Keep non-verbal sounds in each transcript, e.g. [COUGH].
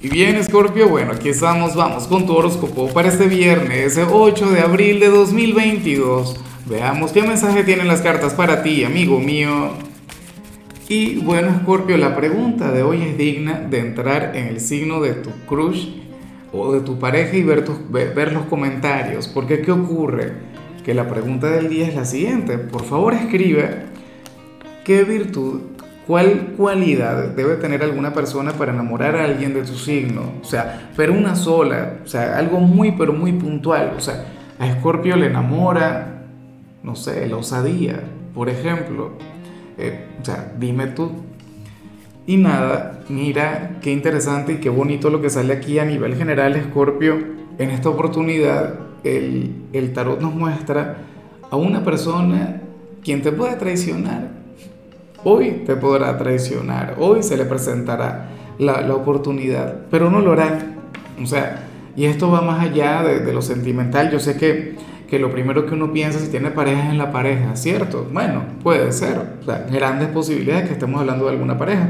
Y bien, Scorpio, bueno, aquí estamos, vamos con tu horóscopo para este viernes 8 de abril de 2022. Veamos qué mensaje tienen las cartas para ti, amigo mío. Y bueno, Scorpio, la pregunta de hoy es digna de entrar en el signo de tu crush o de tu pareja y ver, ver los comentarios. Porque ¿qué ocurre? Que la pregunta del día es la siguiente. Por favor, escribe qué virtud ¿Cuál cualidad debe tener alguna persona para enamorar a alguien de tu signo? O sea, pero una sola, o sea, algo muy, pero muy puntual. O sea, a Escorpio le enamora, no sé, la osadía, por ejemplo. Eh, o sea, dime tú. Y nada, mira qué interesante y qué bonito lo que sale aquí a nivel general, Escorpio. En esta oportunidad, el, el tarot nos muestra a una persona quien te puede traicionar Hoy te podrá traicionar, hoy se le presentará la, la oportunidad, pero no lo hará. O sea, y esto va más allá de, lo sentimental. Yo sé que, que, lo primero que uno piensa si tiene pareja es en la pareja, ¿cierto? Bueno, puede ser. O sea, grandes posibilidades que estemos hablando de alguna pareja.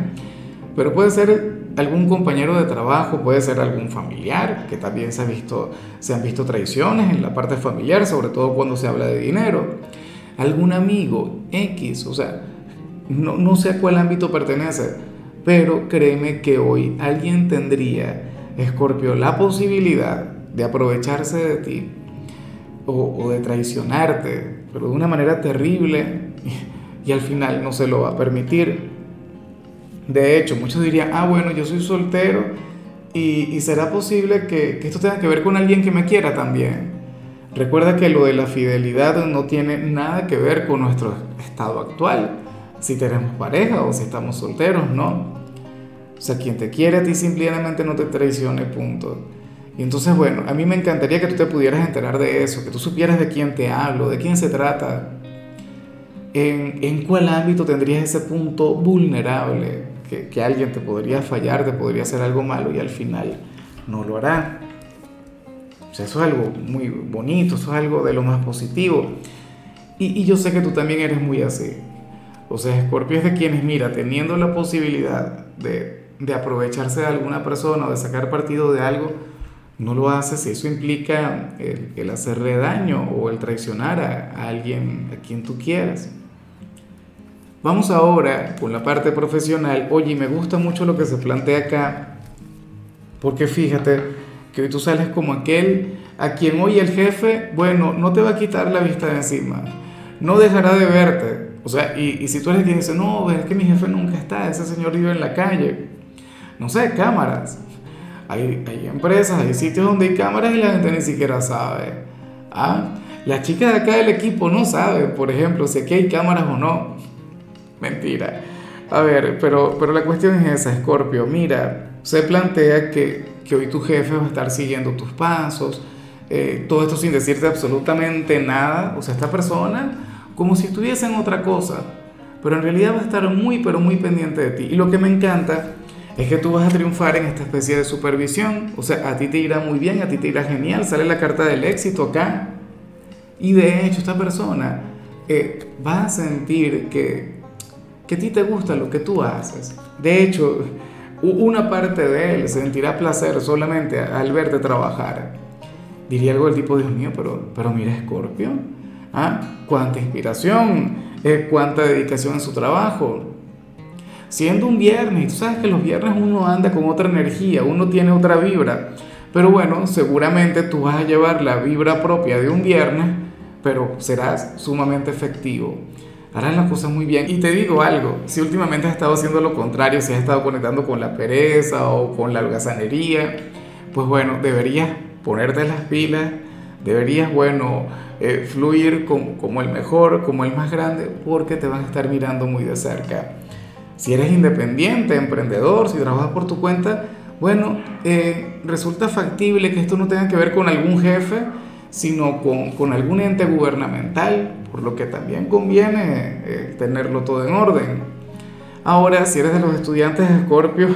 Pero puede ser algún compañero de trabajo, puede ser algún familiar, que también se, ha visto, se han visto traiciones en la parte familiar, sobre todo cuando se habla de dinero. Algún amigo X, o sea, no, sé a cuál ámbito pertenece, pero créeme que hoy alguien tendría, Escorpio, la posibilidad de aprovecharse de ti o, de traicionarte, pero de una manera terrible y, al final no se lo va a permitir. De hecho, muchos dirían, ah, bueno, yo soy soltero y, será posible que, que, esto tenga que ver con alguien que me quiera también. Recuerda que lo de la fidelidad no tiene nada que ver con nuestro estado actual si tenemos pareja o si estamos solteros, ¿no? O sea, quien te quiere a ti simplemente no te traicione, punto. Y entonces, bueno, a mí me encantaría que tú te pudieras enterar de eso, que tú supieras de quién te hablo, de quién se trata, en, en cuál ámbito tendrías ese punto vulnerable, que, que alguien te podría fallar, te podría hacer algo malo y al final no lo hará. O sea, eso es algo muy bonito, eso es algo de lo más positivo. Y, y yo sé que tú también eres muy así. O sea, Escorpio es de quienes, mira, teniendo la posibilidad de, de aprovecharse de alguna persona o de sacar partido de algo, no lo hace si eso implica el, hacerle daño o el traicionar a, a, alguien a quien tú quieras. Vamos ahora con la parte profesional. Oye, me gusta mucho lo que se plantea acá, porque fíjate que hoy tú sales como aquel a quien hoy el jefe, bueno, no te va a quitar la vista de encima, no dejará de verte, o sea, y, y si tú eres quien dice, no, es que mi jefe nunca está, ese señor vive en la calle. No sé, cámaras. Hay, hay empresas, hay sitios donde hay cámaras y la gente ni siquiera sabe. ¿Ah? La chica de acá del equipo no sabe, por ejemplo, si aquí hay cámaras o no. Mentira. A ver, pero, pero la cuestión es esa, Scorpio. Mira, se plantea que, que hoy tu jefe va a estar siguiendo tus pasos, eh, todo esto sin decirte absolutamente nada. O sea, esta persona como si estuviesen otra cosa, pero en realidad va a estar muy, pero muy pendiente de ti. Y lo que me encanta es que tú vas a triunfar en esta especie de supervisión, o sea, a ti te irá muy bien, a ti te irá genial, sale la carta del éxito acá. Y de hecho esta persona eh, va a sentir que, que a ti te gusta lo que tú haces. De hecho, una parte de él sentirá placer solamente al verte trabajar. Diría algo del tipo, Dios mío, pero, pero mira, Scorpio ¿Ah? Cuánta inspiración, eh, cuánta dedicación en su trabajo. Siendo un viernes, tú sabes que los viernes uno anda con otra energía, uno tiene otra vibra. Pero bueno, seguramente tú vas a llevar la vibra propia de un viernes, pero serás sumamente efectivo. Harás las cosas muy bien. Y te digo algo, si últimamente has estado haciendo lo contrario, si has estado conectando con la pereza o con la holgazanería, pues bueno, deberías ponerte las pilas, deberías, bueno, eh, fluir como, el mejor, como el más grande, porque te van a estar mirando muy de cerca. Si eres independiente, emprendedor, si trabajas por tu cuenta, bueno, eh, resulta factible que esto no tenga que ver con algún jefe, sino con, algún ente gubernamental, por lo que también conviene eh, tenerlo todo en orden. Ahora, si eres de los estudiantes de Escorpio,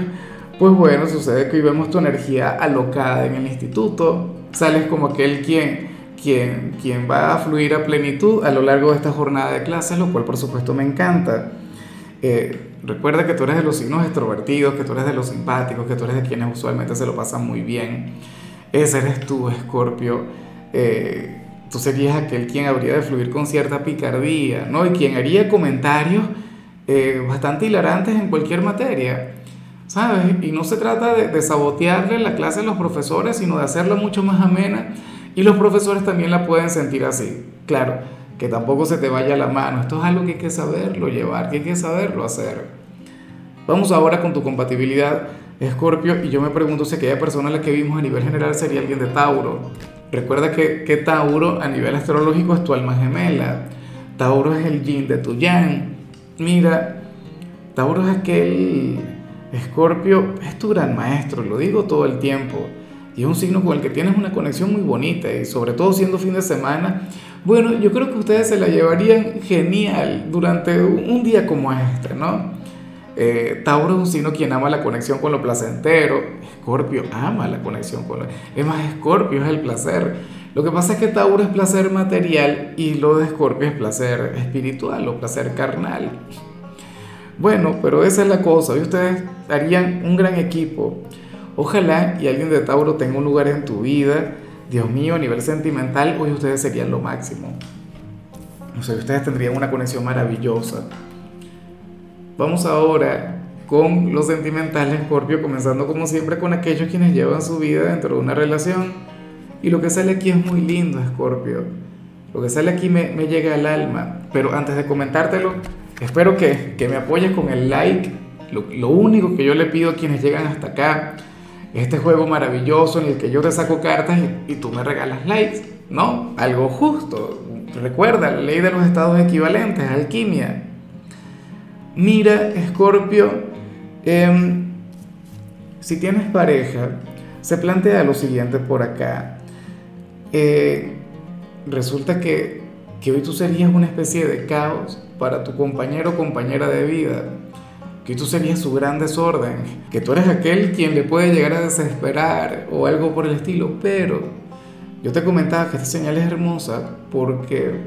pues bueno, sucede que hoy vemos tu energía alocada en el instituto, sales como aquel quien quien, quien va a fluir a plenitud a lo largo de esta jornada de clases, lo cual por supuesto me encanta. Eh, recuerda que tú eres de los signos extrovertidos, que tú eres de los simpáticos, que tú eres de quienes usualmente se lo pasan muy bien. Ese eres tú, Escorpio. Eh, tú serías aquel quien habría de fluir con cierta picardía, ¿no? Y quien haría comentarios eh, bastante hilarantes en cualquier materia, ¿sabes? Y no se trata de, de sabotearle la clase a los profesores, sino de hacerla mucho más amena. Y los profesores también la pueden sentir así. Claro, que tampoco se te vaya la mano. Esto es algo que hay que saberlo llevar, que hay que saberlo hacer. Vamos ahora con tu compatibilidad, Escorpio, y yo me pregunto si aquella persona a la que vimos a nivel general sería alguien de Tauro. Recuerda que, que Tauro a nivel astrológico es tu alma gemela. Tauro es el yin de tu yang. Mira, Tauro es aquel Escorpio, es tu gran maestro, lo digo todo el tiempo. Y es un signo con el que tienes una conexión muy bonita y sobre todo siendo fin de semana, bueno, yo creo que ustedes se la llevarían genial durante un día como este, ¿no? Eh, Tauro es un signo quien ama la conexión con lo placentero. Escorpio ama la conexión con lo... Es más, Escorpio es el placer. Lo que pasa es que Tauro es placer material y lo de Escorpio es placer espiritual o placer carnal. Bueno, pero esa es la cosa. Y ustedes harían un gran equipo. Ojalá y alguien de Tauro tenga un lugar en tu vida Dios mío, a nivel sentimental, hoy ustedes serían lo máximo. O sea, ustedes tendrían una conexión maravillosa. Vamos ahora con los sentimentales, Scorpio, comenzando como siempre con aquellos quienes llevan su vida dentro de una relación. Y lo que sale aquí es muy lindo, Scorpio. Lo que sale aquí me, me llega al alma. Pero antes de comentártelo, espero que, que me apoyes con el like. Lo, único que yo le pido a quienes llegan hasta acá este juego maravilloso en el que yo te saco cartas y, tú me regalas likes, ¿no? Algo justo. Recuerda, la ley de los estados equivalentes, alquimia. Mira, Escorpio, em, si tienes pareja, se plantea lo siguiente por acá. Eh, resulta que, que hoy tú serías una especie de caos para tu compañero o compañera de vida que tú serías su gran desorden, que tú eres aquel quien le puede llegar a desesperar o algo por el estilo, pero yo te comentaba que esta señal es hermosa porque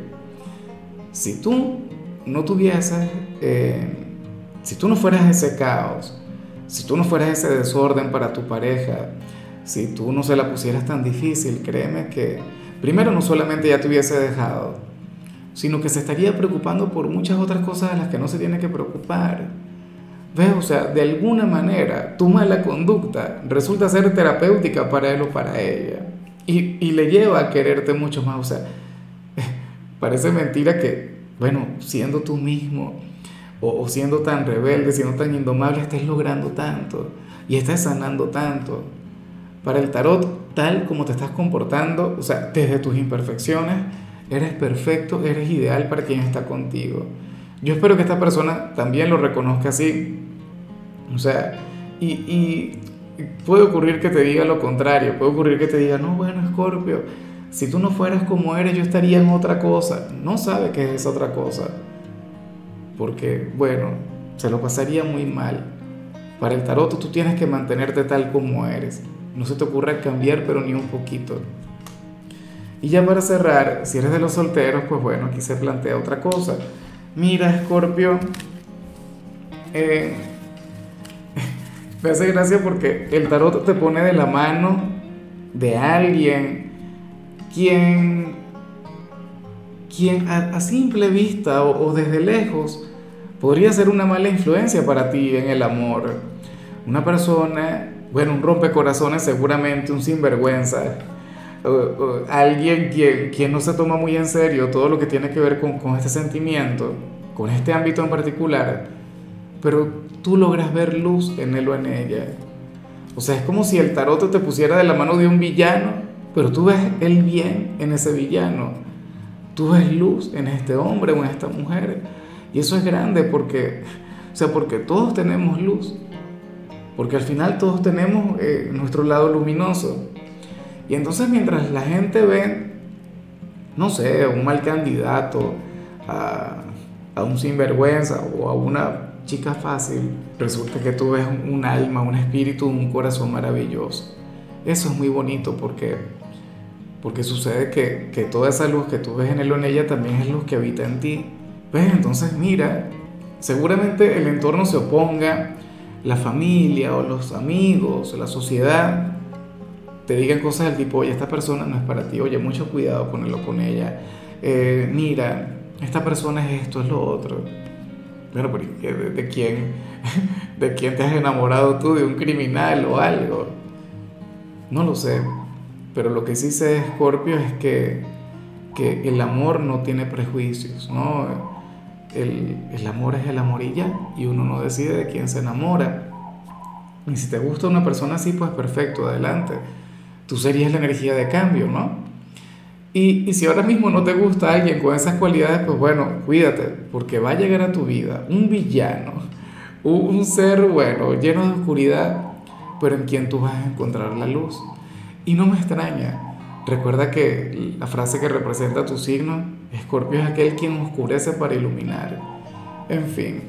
si tú no tuvieses, eh, si tú no fueras ese caos, si tú no fueras ese desorden para tu pareja, si tú no se la pusieras tan difícil, créeme que primero no solamente ya te hubiese dejado, sino que se estaría preocupando por muchas otras cosas de las que no se tiene que preocupar ¿Ves? O sea, de alguna manera tu mala conducta resulta ser terapéutica para él o para ella. Y, y le lleva a quererte mucho más. O sea, [LAUGHS] parece mentira que, bueno, siendo tú mismo o, o, siendo tan rebelde, siendo tan indomable, estés logrando tanto y estés sanando tanto. Para el tarot, tal como te estás comportando, o sea, desde tus imperfecciones, eres perfecto, eres ideal para quien está contigo. Yo espero que esta persona también lo reconozca así. O sea, y, puede ocurrir que te diga lo contrario, puede ocurrir que te diga, no, bueno, Scorpio, si tú no fueras como eres, yo estaría en otra cosa. No sabe qué es esa otra cosa. Porque, bueno, se lo pasaría muy mal. Para el tarot tú tienes que mantenerte tal como eres. No se te ocurra cambiar, pero ni un poquito. Y ya para cerrar, si eres de los solteros, pues bueno, aquí se plantea otra cosa. Mira, Scorpio, eh, [LAUGHS] me hace gracia porque el tarot te pone de la mano de alguien quien, quien a, simple vista o, desde lejos podría ser una mala influencia para ti en el amor. Una persona, bueno, un rompecorazones seguramente, un sinvergüenza, alguien quien, quien, no se toma muy en serio todo lo que tiene que ver con, con este sentimiento, con este ámbito en particular, pero tú logras ver luz en él o en ella. O sea, es como si el tarot te pusiera de la mano de un villano, pero tú ves el bien en ese villano. Tú ves luz en este hombre o en esta mujer. Y eso es grande porque, o sea, porque todos tenemos luz. Porque al final todos tenemos eh, nuestro lado luminoso. Y entonces mientras la gente ve, no sé, un mal candidato, a, a un sinvergüenza o a una chica fácil, resulta que tú ves un alma, un espíritu, un corazón maravilloso. Eso es muy bonito porque, porque sucede que, que toda esa luz que tú ves en él o en ella también es luz que habita en ti. ¿Ves? Entonces mira, Seguramente el entorno se oponga, la familia o los amigos, la sociedad, te digan cosas del tipo, oye, esta persona no es para ti, oye, mucho cuidado con él o con ella, eh, mira, esta persona es esto, es lo otro. Bueno, pero ¿de, quién, [LAUGHS] ¿de quién te has enamorado tú? ¿De un criminal o algo? No lo sé, pero lo que sí sé Scorpio es que, que el amor no tiene prejuicios, ¿no? El, el amor es el amor y ya, y uno no decide de quién se enamora. Y si te gusta una persona así, pues perfecto, adelante. Tú serías la energía de cambio, ¿no? Y, y, si ahora mismo no te gusta alguien con esas cualidades, pues bueno, cuídate, porque va a llegar a tu vida un villano, un, ser, bueno, lleno de oscuridad, pero en quien tú vas a encontrar la luz. Y no me extraña. Recuerda que la frase que representa tu signo, Escorpio es aquel quien oscurece para iluminar. En fin,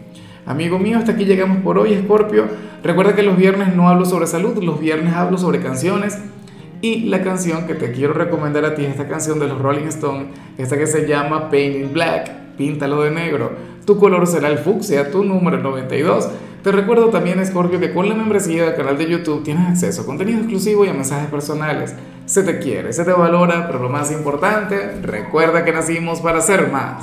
amigo mío, hasta aquí llegamos por hoy, Escorpio. Recuerda que los viernes no hablo sobre salud, los viernes hablo sobre canciones. Y la canción que te quiero recomendar a ti es esta canción de los Rolling Stones, esta que se llama Paint in Black, píntalo de negro. Tu color será el fucsia, tu número 92. Te recuerdo también, Scorpio, que con la membresía del canal de YouTube tienes acceso a contenido exclusivo y a mensajes personales. Se te quiere, se te valora, pero lo más importante, recuerda que nacimos para ser más.